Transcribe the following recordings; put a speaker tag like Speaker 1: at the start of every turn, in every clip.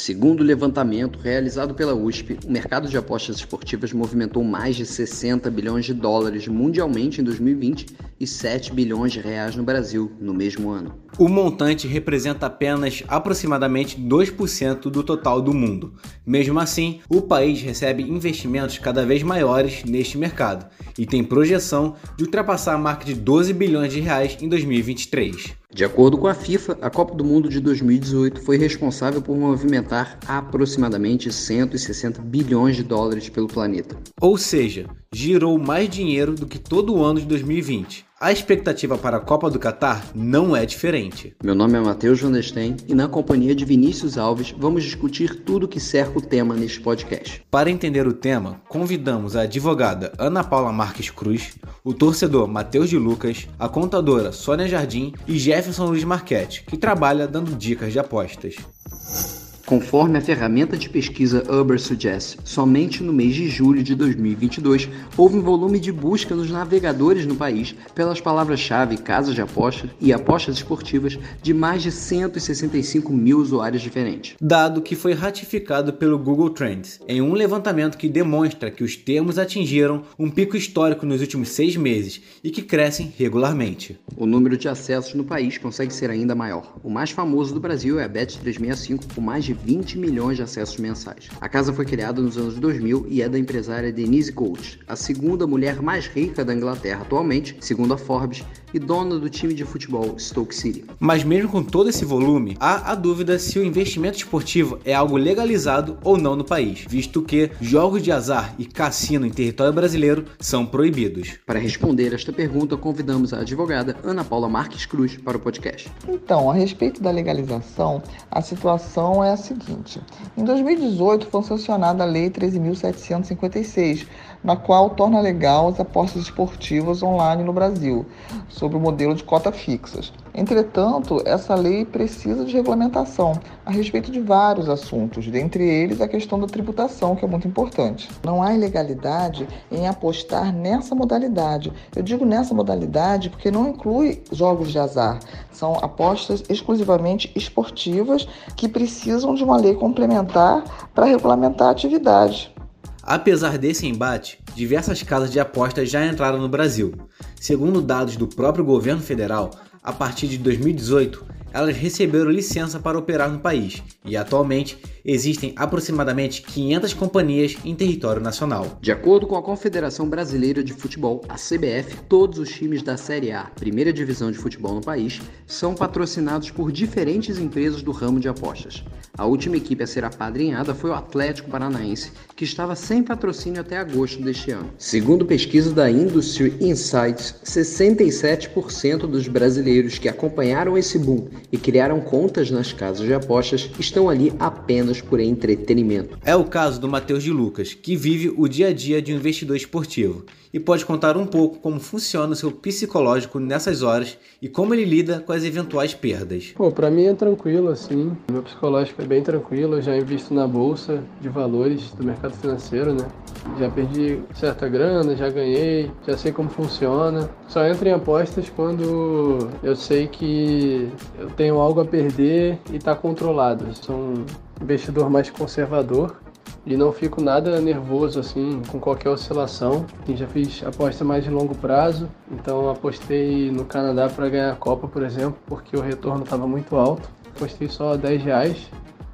Speaker 1: Segundo o levantamento realizado pela USP, o mercado de apostas esportivas movimentou mais de 60 bilhões de dólares mundialmente em 2020 e 7 bilhões de reais no Brasil no mesmo ano.
Speaker 2: O montante representa apenas aproximadamente 2% do total do mundo. Mesmo assim, o país recebe investimentos cada vez maiores neste mercado e tem projeção de ultrapassar a marca de 12 bilhões de reais em 2023.
Speaker 1: De acordo com a FIFA, a Copa do Mundo de 2018 foi responsável por movimentar aproximadamente 160 bilhões de dólares pelo planeta.
Speaker 2: Ou seja, girou mais dinheiro do que todo o ano de 2020. A expectativa para a Copa do Catar não é diferente.
Speaker 1: Meu nome é Matheus Vanderstem e na companhia de Vinícius Alves vamos discutir tudo que cerca o tema neste podcast.
Speaker 2: Para entender o tema, convidamos a advogada Ana Paula Marques Cruz, o torcedor Matheus de Lucas, a contadora Sônia Jardim e Jefferson Luiz Marquete, que trabalha dando dicas de apostas.
Speaker 1: Conforme a ferramenta de pesquisa Uber Suggest, somente no mês de julho de 2022 houve um volume de busca nos navegadores no país pelas palavras-chave casas de apostas e apostas esportivas de mais de 165 mil usuários diferentes.
Speaker 2: Dado que foi ratificado pelo Google Trends em um levantamento que demonstra que os termos atingiram um pico histórico nos últimos seis meses e que crescem regularmente.
Speaker 1: O número de acessos no país consegue ser ainda maior. O mais famoso do Brasil é a Bet365, com mais de 20 milhões de acessos mensais. A casa foi criada nos anos 2000 e é da empresária Denise Gold, a segunda mulher mais rica da Inglaterra atualmente, segundo a Forbes, e dona do time de futebol Stoke City.
Speaker 2: Mas mesmo com todo esse volume, há a dúvida se o investimento esportivo é algo legalizado ou não no país, visto que jogos de azar e cassino em território brasileiro são proibidos.
Speaker 1: Para responder esta pergunta, convidamos a advogada Ana Paula Marques Cruz para o podcast.
Speaker 3: Então, a respeito da legalização, a situação é a seguinte: em 2018 foi sancionada a Lei 13.756, na qual torna legal as apostas esportivas online no Brasil, sob o modelo de cota fixas. Entretanto, essa lei precisa de regulamentação a respeito de vários assuntos, dentre eles a questão da tributação, que é muito importante. Não há ilegalidade em apostar nessa modalidade. Eu digo nessa modalidade porque não inclui jogos de azar. São apostas exclusivamente esportivas que precisam de uma lei complementar para regulamentar a atividade.
Speaker 2: Apesar desse embate, diversas casas de apostas já entraram no Brasil. Segundo dados do próprio governo federal, a partir de 2018, elas receberam licença para operar no país e atualmente existem aproximadamente 500 companhias em território nacional.
Speaker 1: De acordo com a Confederação Brasileira de Futebol, a CBF, todos os times da Série A, primeira divisão de futebol no país, são patrocinados por diferentes empresas do ramo de apostas. A última equipe a ser apadrinhada foi o Atlético Paranaense, que estava sem patrocínio até agosto deste ano. Segundo pesquisa da Industry Insights, 67% dos brasileiros que acompanharam esse boom e criaram contas nas casas de apostas estão ali apenas por entretenimento.
Speaker 2: É o caso do Matheus de Lucas, que vive o dia a dia de um investidor esportivo e pode contar um pouco como funciona o seu psicológico nessas horas e como ele lida com as eventuais perdas.
Speaker 4: Pô, para mim é tranquilo assim. Meu psicológico é bem tranquilo, eu já invisto na bolsa de valores do mercado financeiro, né? Já perdi certa grana, já ganhei, já sei como funciona. Só entro em apostas quando eu sei que eu tenho algo a perder e está controlado. sou um investidor mais conservador e não fico nada nervoso assim com qualquer oscilação. já fiz aposta mais de longo prazo, então apostei no Canadá para ganhar a Copa, por exemplo, porque o retorno estava muito alto. Apostei só 10 reais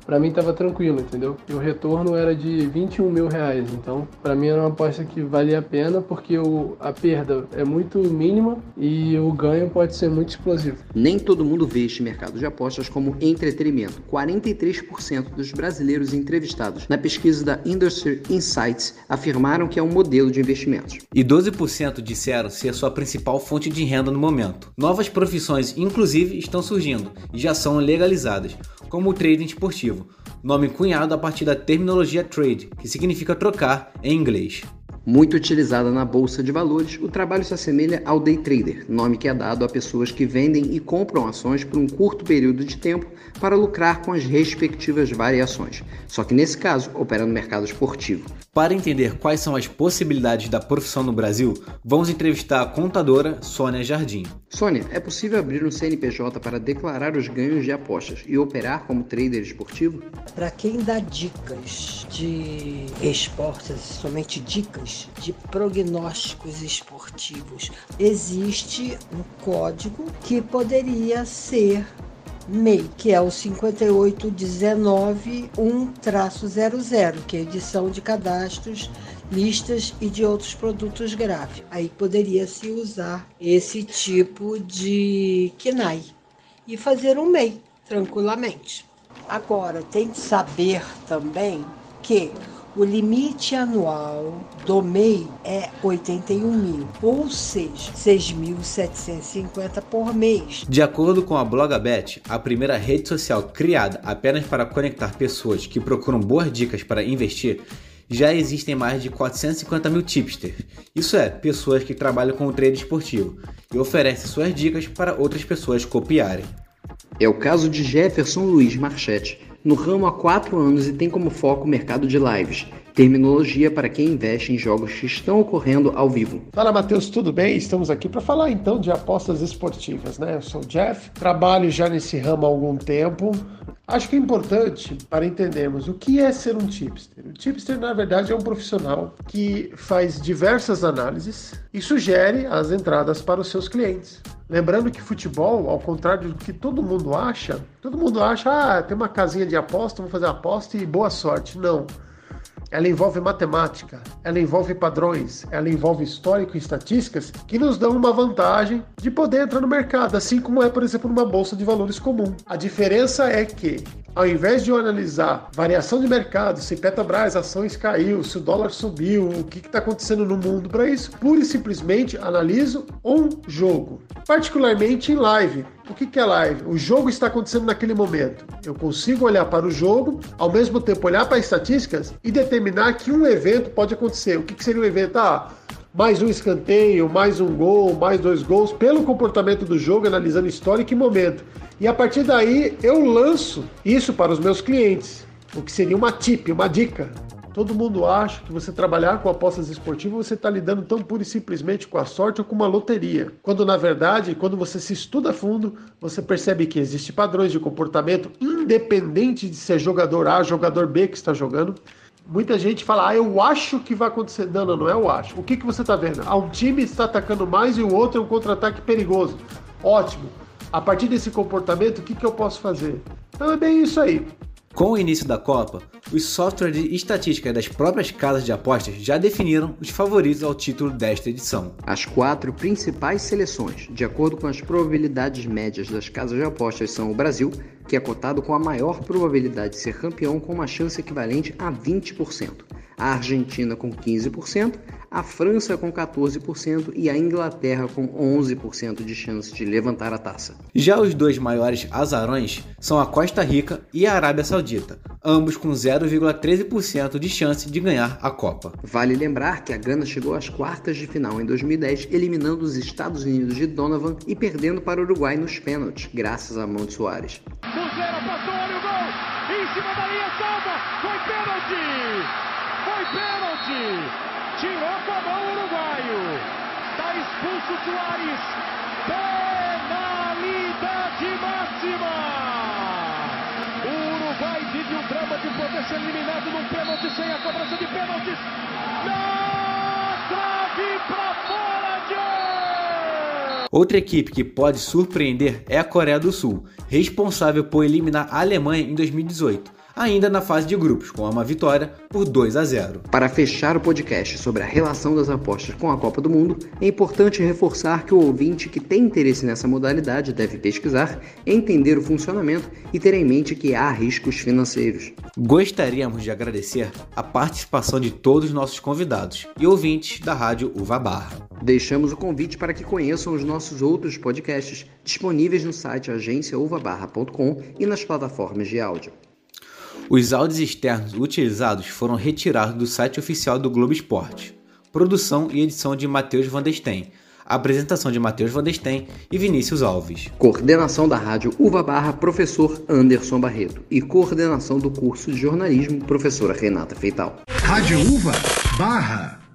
Speaker 4: para mim estava tranquilo, entendeu? E o retorno era de 21 mil reais. Então, para mim era uma aposta que valia a pena porque o, a perda é muito mínima e o ganho pode ser muito explosivo.
Speaker 1: Nem todo mundo vê este mercado de apostas como entretenimento. 43% dos brasileiros entrevistados na pesquisa da Industry Insights afirmaram que é um modelo de investimentos.
Speaker 2: E 12% disseram ser sua principal fonte de renda no momento. Novas profissões, inclusive, estão surgindo e já são legalizadas, como o trading esportivo nome cunhado a partir da terminologia trade, que significa trocar em inglês.
Speaker 1: Muito utilizada na bolsa de valores, o trabalho se assemelha ao day trader, nome que é dado a pessoas que vendem e compram ações por um curto período de tempo para lucrar com as respectivas variações. Só que nesse caso, opera no mercado esportivo.
Speaker 2: Para entender quais são as possibilidades da profissão no Brasil, vamos entrevistar a contadora Sônia Jardim.
Speaker 1: Sônia, é possível abrir um CNPJ para declarar os ganhos de apostas e operar como trader esportivo?
Speaker 5: Para quem dá dicas de esportes, somente dicas de prognósticos esportivos, existe um código que poderia ser MEI, que é o 58191-00, que é edição de cadastros, listas e de outros produtos gráficos. Aí poderia se usar esse tipo de KNAI e fazer um MEI tranquilamente. Agora, tem que saber também que o limite anual do MEI é 81 mil, ou seja, 6.750 por mês.
Speaker 2: De acordo com a Blogabet, a primeira rede social criada apenas para conectar pessoas que procuram boas dicas para investir, já existem mais de 450 mil tipsters. Isso é, pessoas que trabalham com o trade esportivo e oferecem suas dicas para outras pessoas copiarem.
Speaker 1: É o caso de Jefferson Luiz Marchetti, no ramo há quatro anos e tem como foco o mercado de lives, terminologia para quem investe em jogos que estão ocorrendo ao vivo.
Speaker 6: Fala Matheus, tudo bem? Estamos aqui para falar então de apostas esportivas, né? Eu sou o Jeff, trabalho já nesse ramo há algum tempo. Acho que é importante para entendermos o que é ser um tipster. O tipster, na verdade, é um profissional que faz diversas análises e sugere as entradas para os seus clientes. Lembrando que futebol, ao contrário do que todo mundo acha, todo mundo acha, ah, tem uma casinha de aposta, vou fazer aposta e boa sorte. Não. Ela envolve matemática, ela envolve padrões, ela envolve histórico e estatísticas que nos dão uma vantagem de poder entrar no mercado, assim como é, por exemplo, numa bolsa de valores comum. A diferença é que ao invés de eu analisar variação de mercado, se Petrobras ações caiu, se o dólar subiu, o que está acontecendo no mundo para isso, pura e simplesmente analiso um jogo, particularmente em live. O que, é live? O jogo está acontecendo naquele momento. Eu consigo olhar para o jogo, ao mesmo tempo olhar para as estatísticas e determinar que um evento pode acontecer. O que, que seria um evento? Ah, mais um escanteio, mais um gol, mais dois gols, pelo comportamento do jogo, analisando história e momento. E a partir daí eu lanço isso para os meus clientes, o que seria uma tip, uma dica. Todo mundo acha que você trabalhar com apostas esportivas você está lidando tão pura e simplesmente com a sorte ou com uma loteria. Quando na verdade, quando você se estuda a fundo, você percebe que existem padrões de comportamento independente de ser jogador A, jogador B que está jogando Muita gente fala, ah, eu acho que vai acontecer. Não, não, não é eu acho. O que, que você está vendo? Ah, um time está atacando mais e o outro é um contra-ataque perigoso. Ótimo. A partir desse comportamento, o que, que eu posso fazer? Então é bem isso aí.
Speaker 2: Com o início da Copa, os softwares de estatística das próprias casas de apostas já definiram os favoritos ao título desta edição.
Speaker 1: As quatro principais seleções, de acordo com as probabilidades médias das casas de apostas, são o Brasil, que é cotado com a maior probabilidade de ser campeão com uma chance equivalente a 20%, a Argentina com 15%, a França com 14% e a Inglaterra com 11% de chance de levantar a taça.
Speaker 2: Já os dois maiores azarões são a Costa Rica e a Arábia Saudita, ambos com 0,13% de chance de ganhar a Copa.
Speaker 1: Vale lembrar que a Gana chegou às quartas de final em 2010, eliminando os Estados Unidos de Donovan e perdendo para o Uruguai nos pênaltis, graças a Monte Soares.
Speaker 7: Muslera passou, olha o gol! Em cima da linha, salva! Foi pênalti! Pênalti! Tirou com a mão o uruguaio. Está expulso Soares. Penalidade máxima. O Uruguai vive um drama de poder ser eliminado num pênalti sem a cobrança de pênaltis. Na trave para fora de
Speaker 2: Outra equipe que pode surpreender é a Coreia do Sul, responsável por eliminar a Alemanha em 2018 ainda na fase de grupos, com uma vitória por 2 a 0.
Speaker 1: Para fechar o podcast sobre a relação das apostas com a Copa do Mundo, é importante reforçar que o ouvinte que tem interesse nessa modalidade deve pesquisar, entender o funcionamento e ter em mente que há riscos financeiros.
Speaker 2: Gostaríamos de agradecer a participação de todos os nossos convidados e ouvintes da Rádio Uva Barra.
Speaker 1: Deixamos o convite para que conheçam os nossos outros podcasts disponíveis no site agenciauvabarra.com e nas plataformas de áudio.
Speaker 2: Os áudios externos utilizados foram retirados do site oficial do Globo Esporte. produção e edição de Matheus Van Desten, apresentação de Matheus Van Desten e Vinícius Alves.
Speaker 1: Coordenação da Rádio Uva Barra, professor Anderson Barreto. E coordenação do curso de jornalismo, professora Renata Feital.
Speaker 8: Rádio Uva Barra.